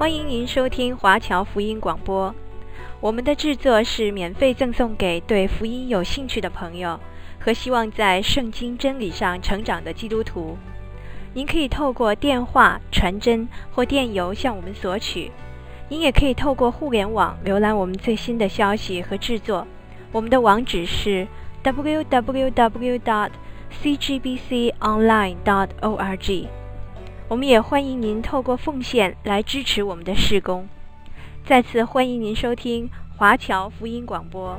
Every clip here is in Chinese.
欢迎您收听华侨福音广播。我们的制作是免费赠送给对福音有兴趣的朋友和希望在圣经真理上成长的基督徒。您可以透过电话、传真或电邮向我们索取。您也可以透过互联网浏览我们最新的消息和制作。我们的网址是 www.cgbconline.org。我们也欢迎您透过奉献来支持我们的事工。再次欢迎您收听华侨福音广播。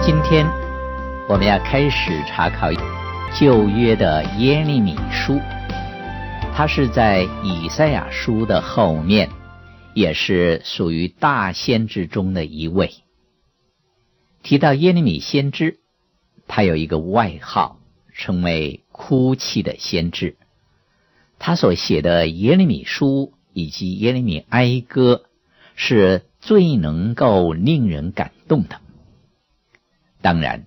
今天我们要开始查考旧约的耶利米书。他是在以赛亚书的后面，也是属于大先知中的一位。提到耶利米先知，他有一个外号，称为“哭泣的先知”。他所写的耶利米书以及耶利米哀歌，是最能够令人感动的。当然，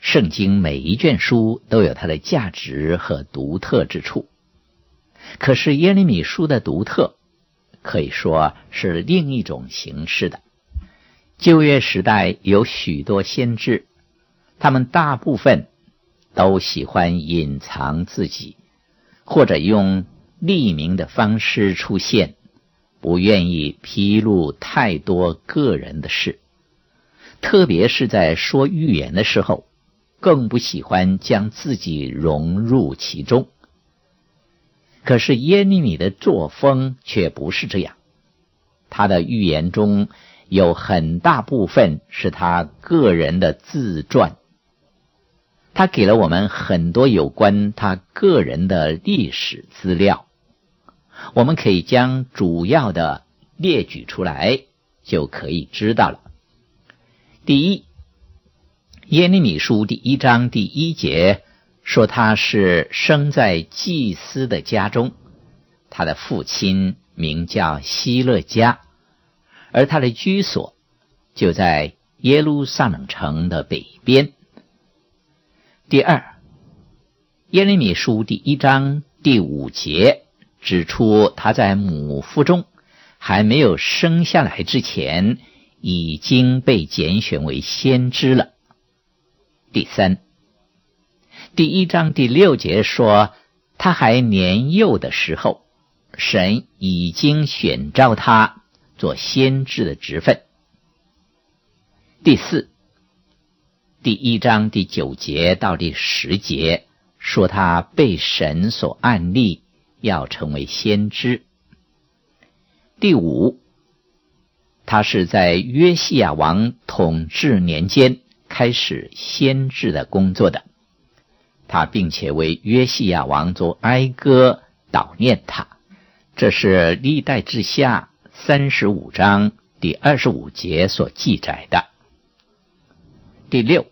圣经每一卷书都有它的价值和独特之处。可是耶利米书的独特，可以说是另一种形式的。旧约时代有许多先知，他们大部分都喜欢隐藏自己，或者用匿名的方式出现，不愿意披露太多个人的事。特别是在说预言的时候，更不喜欢将自己融入其中。可是耶利米的作风却不是这样，他的预言中有很大部分是他个人的自传，他给了我们很多有关他个人的历史资料，我们可以将主要的列举出来，就可以知道了。第一，耶利米书第一章第一节。说他是生在祭司的家中，他的父亲名叫希勒家，而他的居所就在耶路撒冷城的北边。第二，耶利米书第一章第五节指出，他在母腹中还没有生下来之前，已经被拣选为先知了。第三。第一章第六节说，他还年幼的时候，神已经选召他做先知的职分。第四，第一章第九节到第十节说他被神所按立，要成为先知。第五，他是在约西亚王统治年间开始先知的工作的。他并且为约西亚王族哀歌祷念他，这是历代志下三十五章第二十五节所记载的。第六，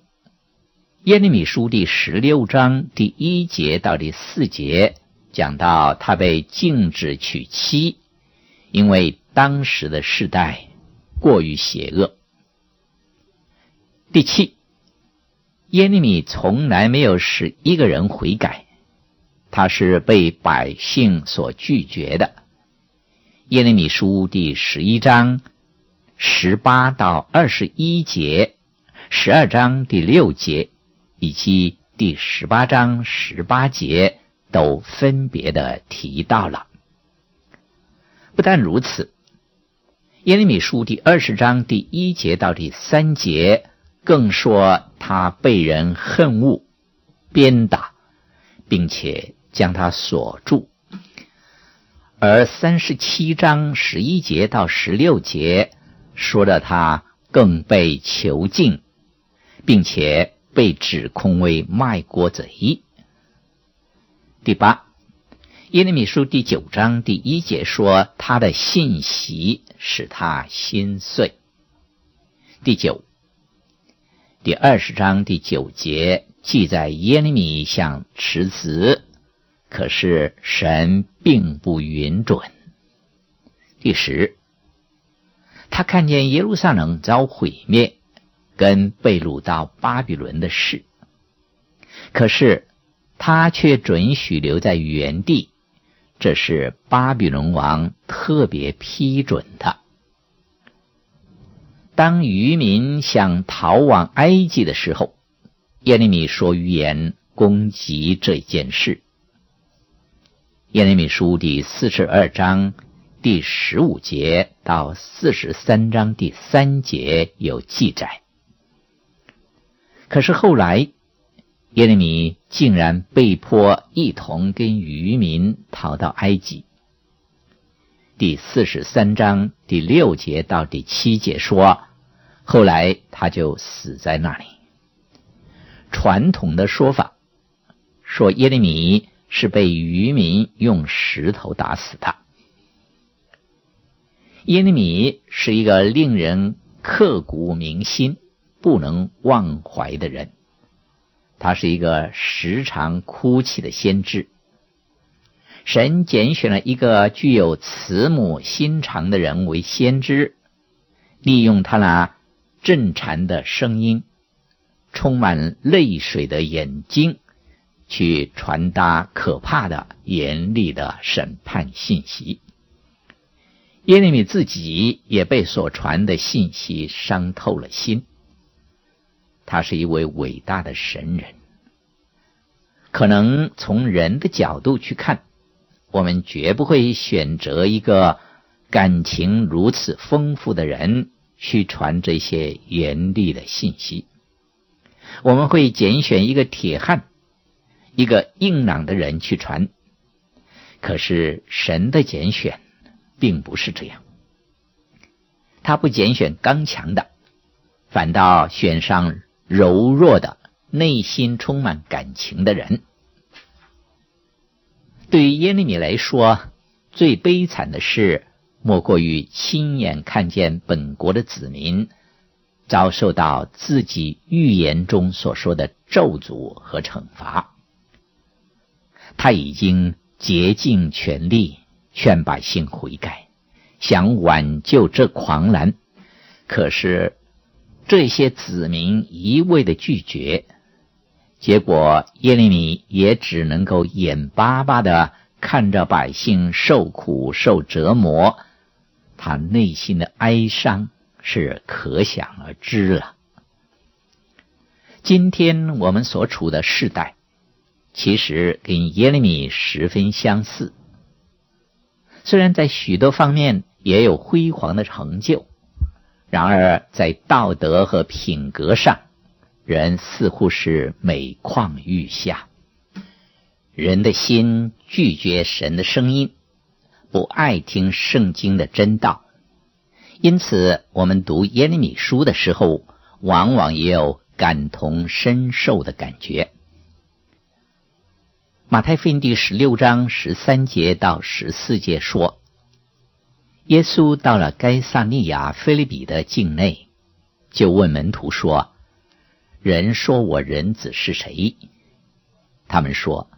耶利米书第十六章第一节到第四节讲到他被禁止娶妻，因为当时的世代过于邪恶。第七。耶利米从来没有使一个人悔改，他是被百姓所拒绝的。耶利米书第十一章十八到二十一节，十二章第六节以及第十八章十八节都分别的提到了。不但如此，耶利米书第二十章第一节到第三节。更说他被人恨恶、鞭打，并且将他锁住。而三十七章十一节到十六节说的他更被囚禁，并且被指控为卖国贼。第八，耶利米书第九章第一节说他的信息使他心碎。第九。第二十章第九节记载耶利米向辞职，可是神并不允准。第十，他看见耶路撒冷遭毁灭，跟被掳到巴比伦的事，可是他却准许留在原地，这是巴比伦王特别批准的。当渔民想逃往埃及的时候，耶利米说预言攻击这件事。耶利米书第四十二章第十五节到四十三章第三节有记载。可是后来，耶利米竟然被迫一同跟渔民逃到埃及。第四十三章第六节到第七节说，后来他就死在那里。传统的说法说耶利米。是被渔民用石头打死的。耶利米是一个令人刻骨铭心、不能忘怀的人。他是一个时常哭泣的先知。神拣选了一个具有慈母心肠的人为先知，利用他那震颤的声音、充满泪水的眼睛。去传达可怕的、严厉的审判信息。耶利米自己也被所传的信息伤透了心。他是一位伟大的神人。可能从人的角度去看，我们绝不会选择一个感情如此丰富的人去传这些严厉的信息。我们会拣选一个铁汉。一个硬朗的人去传，可是神的拣选并不是这样。他不拣选刚强的，反倒选上柔弱的、内心充满感情的人。对于耶利米来说，最悲惨的事莫过于亲眼看见本国的子民遭受到自己预言中所说的咒诅和惩罚。他已经竭尽全力劝百姓悔改，想挽救这狂澜，可是这些子民一味的拒绝，结果耶利米也只能够眼巴巴的看着百姓受苦受折磨，他内心的哀伤是可想而知了。今天我们所处的世代。其实跟耶利米十分相似，虽然在许多方面也有辉煌的成就，然而在道德和品格上，人似乎是每况愈下。人的心拒绝神的声音，不爱听圣经的真道，因此我们读耶利米书的时候，往往也有感同身受的感觉。马太福音第十六章十三节到十四节说，耶稣到了该撒利亚腓立比的境内，就问门徒说：“人说我人子是谁？”他们说：“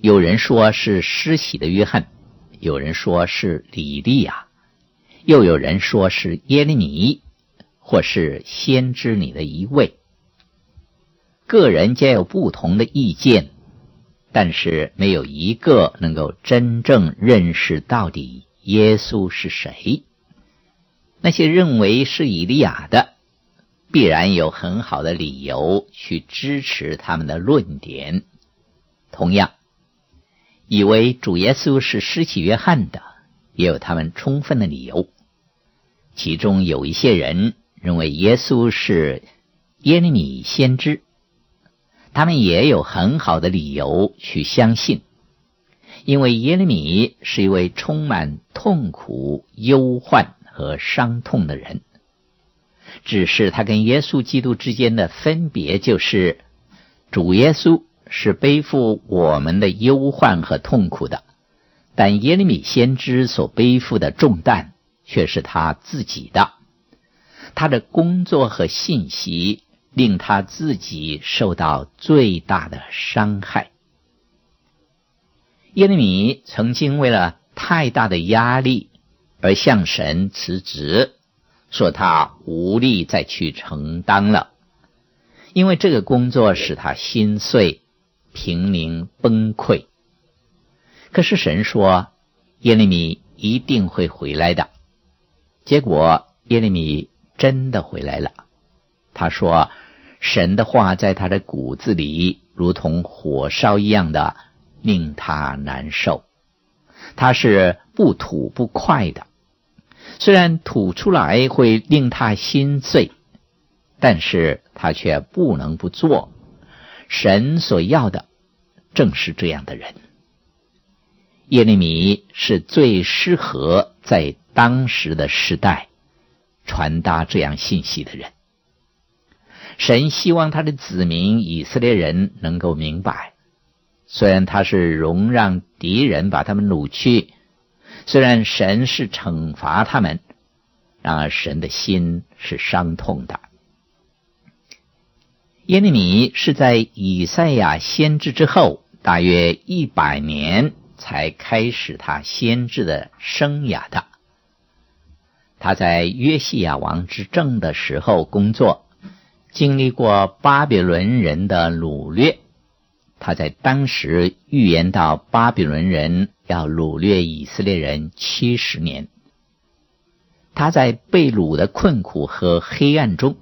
有人说是施洗的约翰，有人说是以利亚，又有人说是耶利米，或是先知里的一位。”个人皆有不同的意见。但是没有一个能够真正认识到底耶稣是谁。那些认为是以利亚的，必然有很好的理由去支持他们的论点。同样，以为主耶稣是施洗约翰的，也有他们充分的理由。其中有一些人认为耶稣是耶利米先知。他们也有很好的理由去相信，因为耶利米是一位充满痛苦、忧患和伤痛的人。只是他跟耶稣基督之间的分别，就是主耶稣是背负我们的忧患和痛苦的，但耶利米先知所背负的重担却是他自己的。他的工作和信息。令他自己受到最大的伤害。耶利米曾经为了太大的压力而向神辞职，说他无力再去承担了，因为这个工作使他心碎、贫民崩溃。可是神说耶利米一定会回来的，结果耶利米真的回来了。他说神的话在他的骨子里如同火烧一样的，令他难受。他是不吐不快的。虽然吐出来会令他心碎，但是他却不能不做。神所要的正是这样的人。耶利米是最适合在当时的时代传达这样信息的人。神希望他的子民以色列人能够明白，虽然他是容让敌人把他们掳去。虽然神是惩罚他们，然而神的心是伤痛的。耶利米是在以赛亚先知之后大约一百年才开始他先知的生涯的。他在约西亚王执政的时候工作，经历过巴比伦人的掳掠。他在当时预言到巴比伦人要掳掠以色列人七十年。他在被掳的困苦和黑暗中，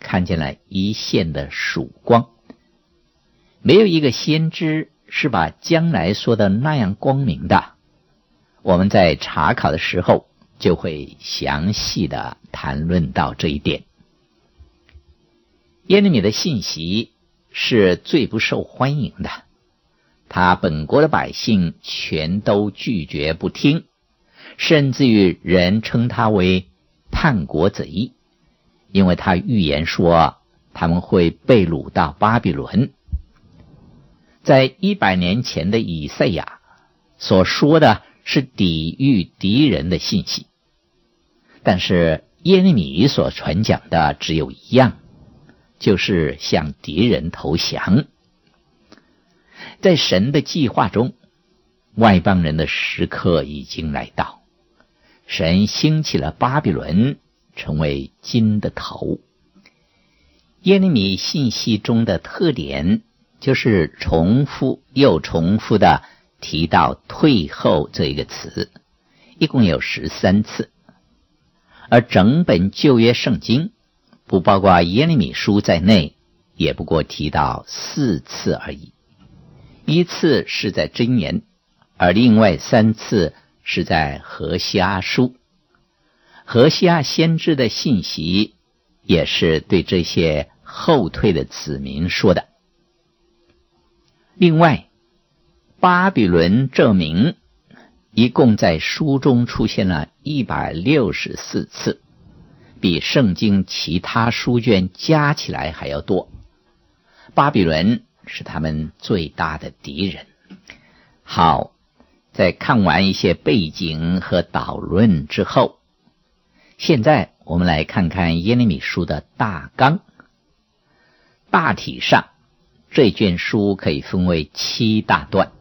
看见了一线的曙光。没有一个先知是把将来说的那样光明的。我们在查考的时候就会详细的谈论到这一点。耶利米的信息。是最不受欢迎的，他本国的百姓全都拒绝不听，甚至于人称他为叛国贼，因为他预言说他们会被掳到巴比伦。在一百年前的以赛亚所说的是抵御敌人的信息，但是耶利米所传讲的只有一样。就是向敌人投降。在神的计划中，外邦人的时刻已经来到。神兴起了巴比伦，成为金的头。耶利米信息中的特点就是重复又重复的提到“退后”这一个词，一共有十三次，而整本旧约圣经。不包括耶利米书在内，也不过提到四次而已。一次是在箴言，而另外三次是在何西阿书。何西阿先知的信息也是对这些后退的子民说的。另外，巴比伦这名一共在书中出现了一百六十四次。比圣经其他书卷加起来还要多。巴比伦是他们最大的敌人。好，在看完一些背景和导论之后，现在我们来看看耶利米书的大纲。大体上，这卷书可以分为七大段。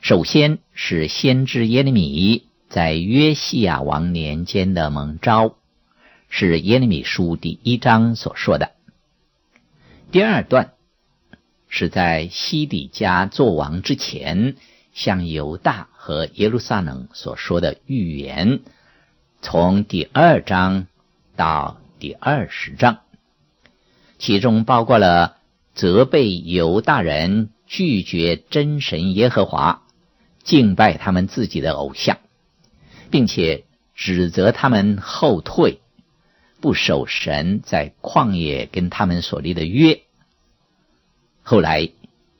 首先是先知耶利米在约西亚王年间的蒙召。是耶利米书第一章所说的。第二段是在西底家作王之前，向犹大和耶路撒冷所说的预言，从第二章到第二十章，其中包括了责备犹大人拒绝真神耶和华，敬拜他们自己的偶像，并且指责他们后退。不守神在旷野跟他们所立的约。后来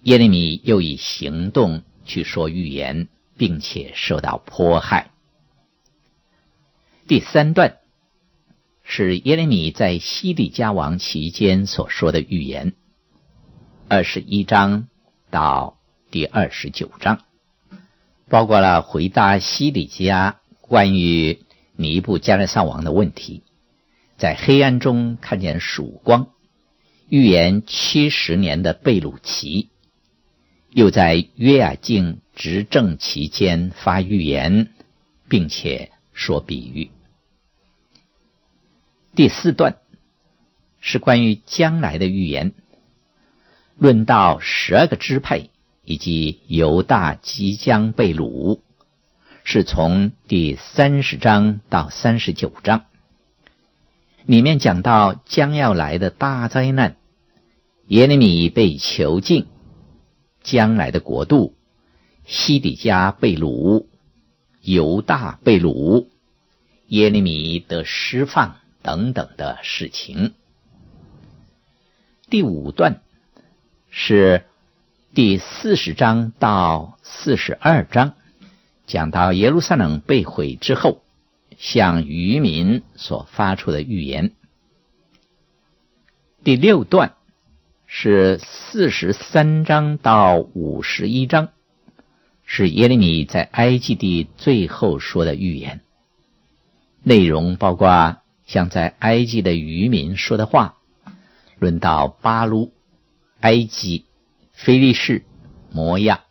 耶利米又以行动去说预言，并且受到迫害。第三段是耶利米在西底家王期间所说的预言，二十一章到第二十九章，包括了回答西底家关于尼布加勒撒王的问题。在黑暗中看见曙光，预言七十年的贝鲁奇，又在约雅敬执政期间发预言，并且说比喻。第四段是关于将来的预言，论到十二个支配以及犹大即将被掳，是从第三十章到三十九章，里面讲到将要来的大灾难，耶利米被囚禁，将来的国度，西底家被掳，犹大被掳，耶利米得释放。等等的事情。第五段是第四十章到四十二章，讲到耶路撒冷被毁之后，向渔民所发出的预言。第六段是四十三章到五十一章，是耶利米在埃及地最后说的预言，内容包括。像在埃及的渔民说的话，论到巴鲁、埃及、菲利士、摩亚、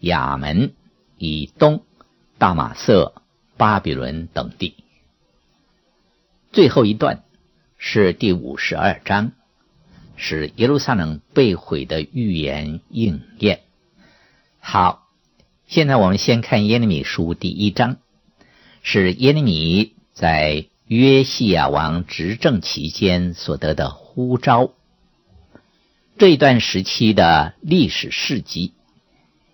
亚门、以东、大马色、巴比伦等地。最后一段是第五十二章，是耶路撒冷被毁的预言应验。好，现在我们先看耶利米书第一章，是耶利米在。约西亚王执政期间所得的呼召，这一段时期的历史事迹，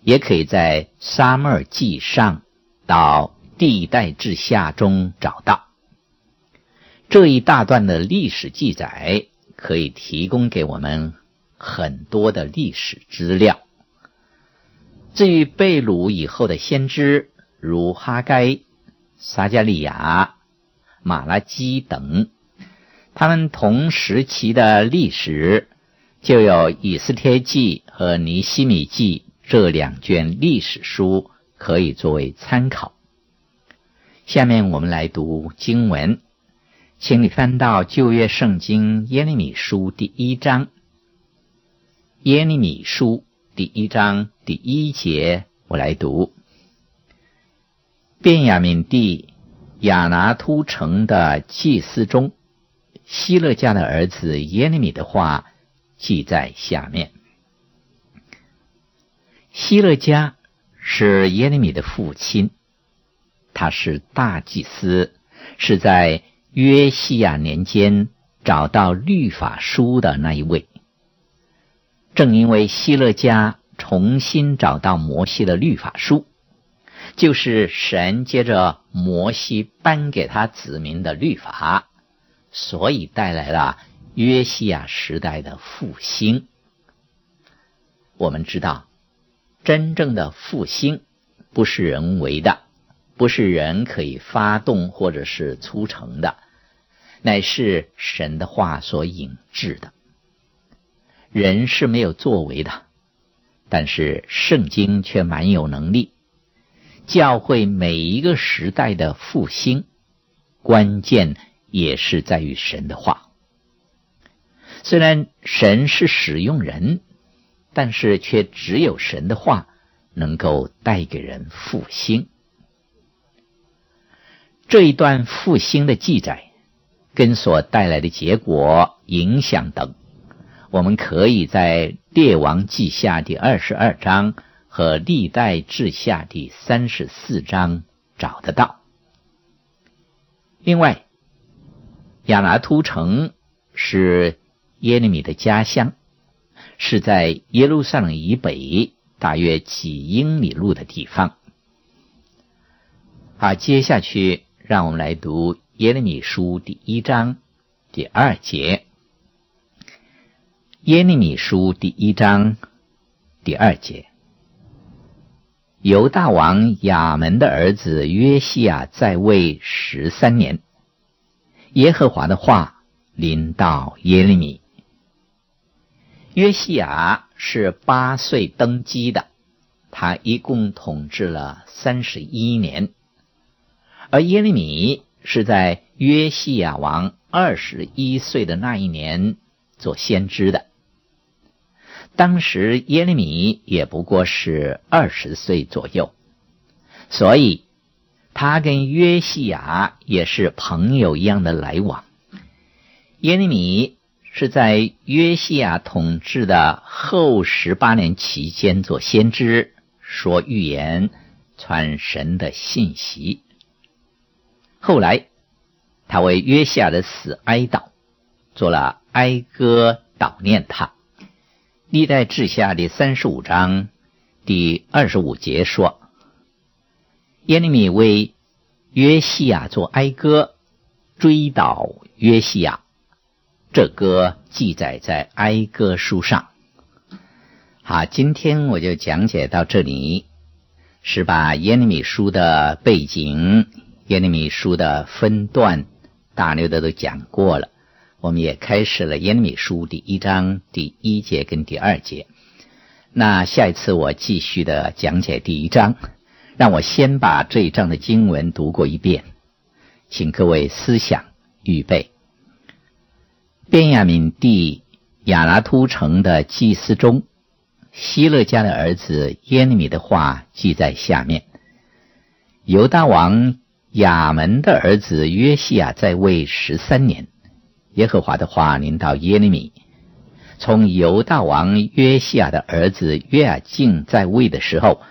也可以在撒母耳记上到历代志下中找到。这一大段的历史记载，可以提供给我们很多的历史资料。至于被掳以后的先知，如哈该、撒迦利亚。马拉基等，他们同时期的历史，就有《以斯帖记》和《尼希米记》这两卷历史书可以作为参考。下面我们来读经文，请你翻到旧约圣经耶利米书第一章。耶利米书第一章第一节，我来读：便雅悯地。亚拿突城的祭司中，希勒家的儿子耶利米的话记在下面。希勒家是耶利米的父亲，他是大祭司，是在约西亚年间找到律法书的那一位。正因为希勒家重新找到摩西的律法书。就是神接着摩西颁给他子民的律法，所以带来了约西亚时代的复兴。我们知道，真正的复兴不是人为的，不是人可以发动或者是促成的，乃是神的话所引致的。人是没有作为的，但是圣经却蛮有能力。教会每一个时代的复兴，关键也是在于神的话。虽然神是使用人，但是却只有神的话能够带给人复兴。这一段复兴的记载，跟所带来的结果、影响等，我们可以在列王记下第二十二章。和历代志下第三十四章找得到。另外，亚拿突城是耶利米的家乡，是在耶路撒冷以北大约几英里路的地方。好，接下去让我们来读耶利米书第一章第二节。耶利米书第一章第二节。犹大王亚门的儿子约西亚在位十三年，耶和华的话临到耶利米。约西亚是八岁登基的，他一共统治了三十一年，而耶利米是在约西亚王二十一岁的那一年做先知的。当时耶利米也不过是二十岁左右，所以他跟约西亚也是朋友一样的来往，耶利米是在约西亚统治的后十八年期间做先知，说预言，传神的信息。后来，他为约西亚的死哀悼，做了哀歌悼念他。历代志下第三十五章第二十五节说：“耶利米为约西亚做哀歌，追悼约西亚。”这歌记载在哀歌书上。好，今天我就讲解到这里，是把耶利米书的背景、耶利米书的分段大略的都讲过了。我们也开始了耶利米书第一章第一节跟第二节。那下一次我继续的讲解第一章，让我先把这一章的经文读过一遍，请各位思想预备。便雅悯地亚拉突城的祭司中，希勒家的儿子耶利米的话记在下面。犹大王亚门的儿子约西亚在位十三年，耶和华的话临到耶利米：从犹大王约西亚的儿子约雅敬在位的时候，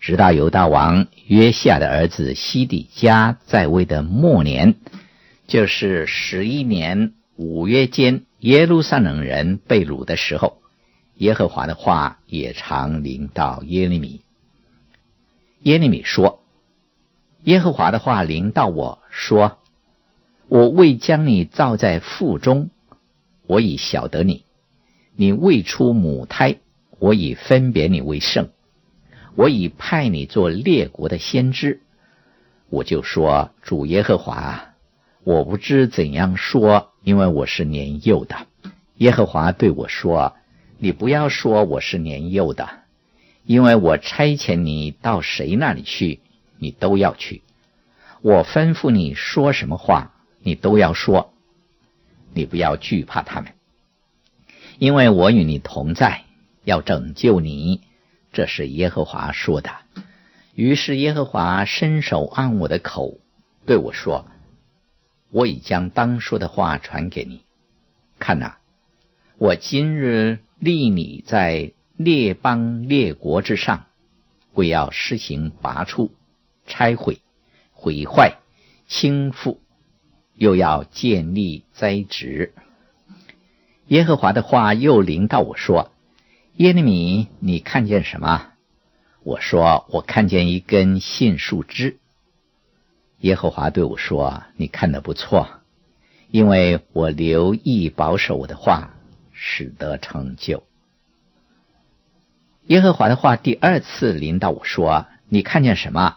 直到犹大王约西亚的儿子西底家在位的末年，就是十一年。五月间，耶路撒冷人被掳的时候，耶和华的话也常临到耶利米。耶利米说：“耶和华的话临到我说，我未将你造在腹中，我已晓得你；你未出母胎，我已分别你为圣，我已派你做列国的先知。我就说：主耶和华，我不知怎样说。”因为我是年幼的，耶和华对我说：“你不要说我是年幼的，因为我差遣你到谁那里去，你都要去；我吩咐你说什么话，你都要说。你不要惧怕他们，因为我与你同在，要拯救你。”这是耶和华说的。于是耶和华伸手按我的口，对我说。我已将当说的话传给你，看哪，我今日立你在列邦列国之上，为要施行拔出、拆毁、毁坏、倾覆，又要建立栽植。耶和华的话又临到我说：“耶利米，你看见什么？”我说：“我看见一根杏树枝。”耶和华对我说：“你看得不错，因为我留意保守我的话，使得成就。”耶和华的话第二次临到我说：“你看见什么？”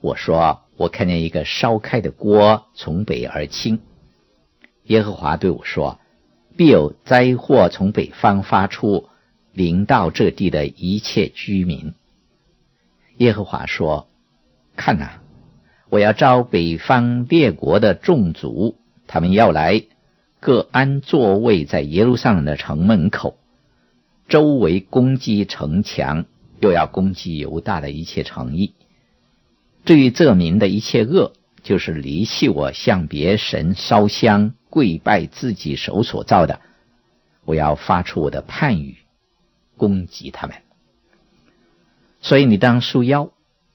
我说：“我看见一个烧开的锅从北而倾。”耶和华对我说：“必有灾祸从北方发出，临到这地的一切居民。”耶和华说：“看哪。”我要召北方列国的众族，他们要来，各安座位在耶路撒冷的城门口，周围攻击城墙，又要攻击犹大的一切城邑。至于这民的一切恶，就是离弃我，向别神烧香，跪拜自己手所造的，我要发出我的判语，攻击他们。所以你当束腰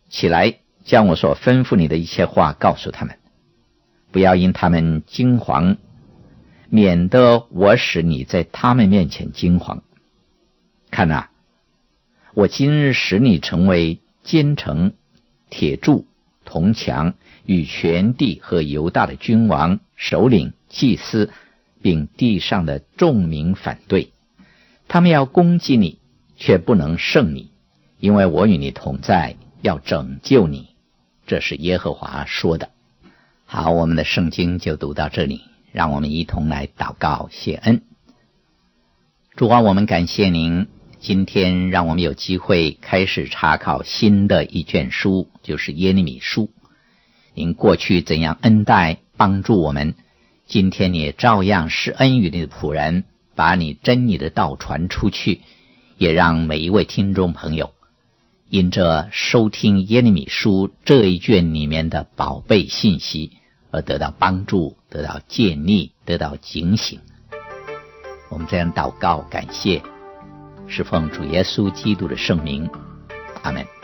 起来。将我所吩咐你的一切话告诉他们，不要因他们惊惶，免得我使你在他们面前惊惶。看哪，我今日使你成为奸臣、铁柱、铜墙，与全地和犹大的君王、首领、祭司，并地上的众民反对。他们要攻击你，却不能胜你，因为我与你同在，要拯救你。这是耶和华说的。好，我们的圣经就读到这里，让我们一同来祷告谢恩。主啊，我们感谢您，今天让我们有机会开始查考新的一卷书，就是耶利米书。您过去怎样恩待帮助我们，今天你也照样施恩于你的仆人，把你真理的道传出去，也让每一位听众朋友。因着收听耶利米书这一卷里面的宝贝信息而得到帮助，得到建立，得到警醒。我们这样祷告，感谢，是奉主耶稣基督的圣名，阿门。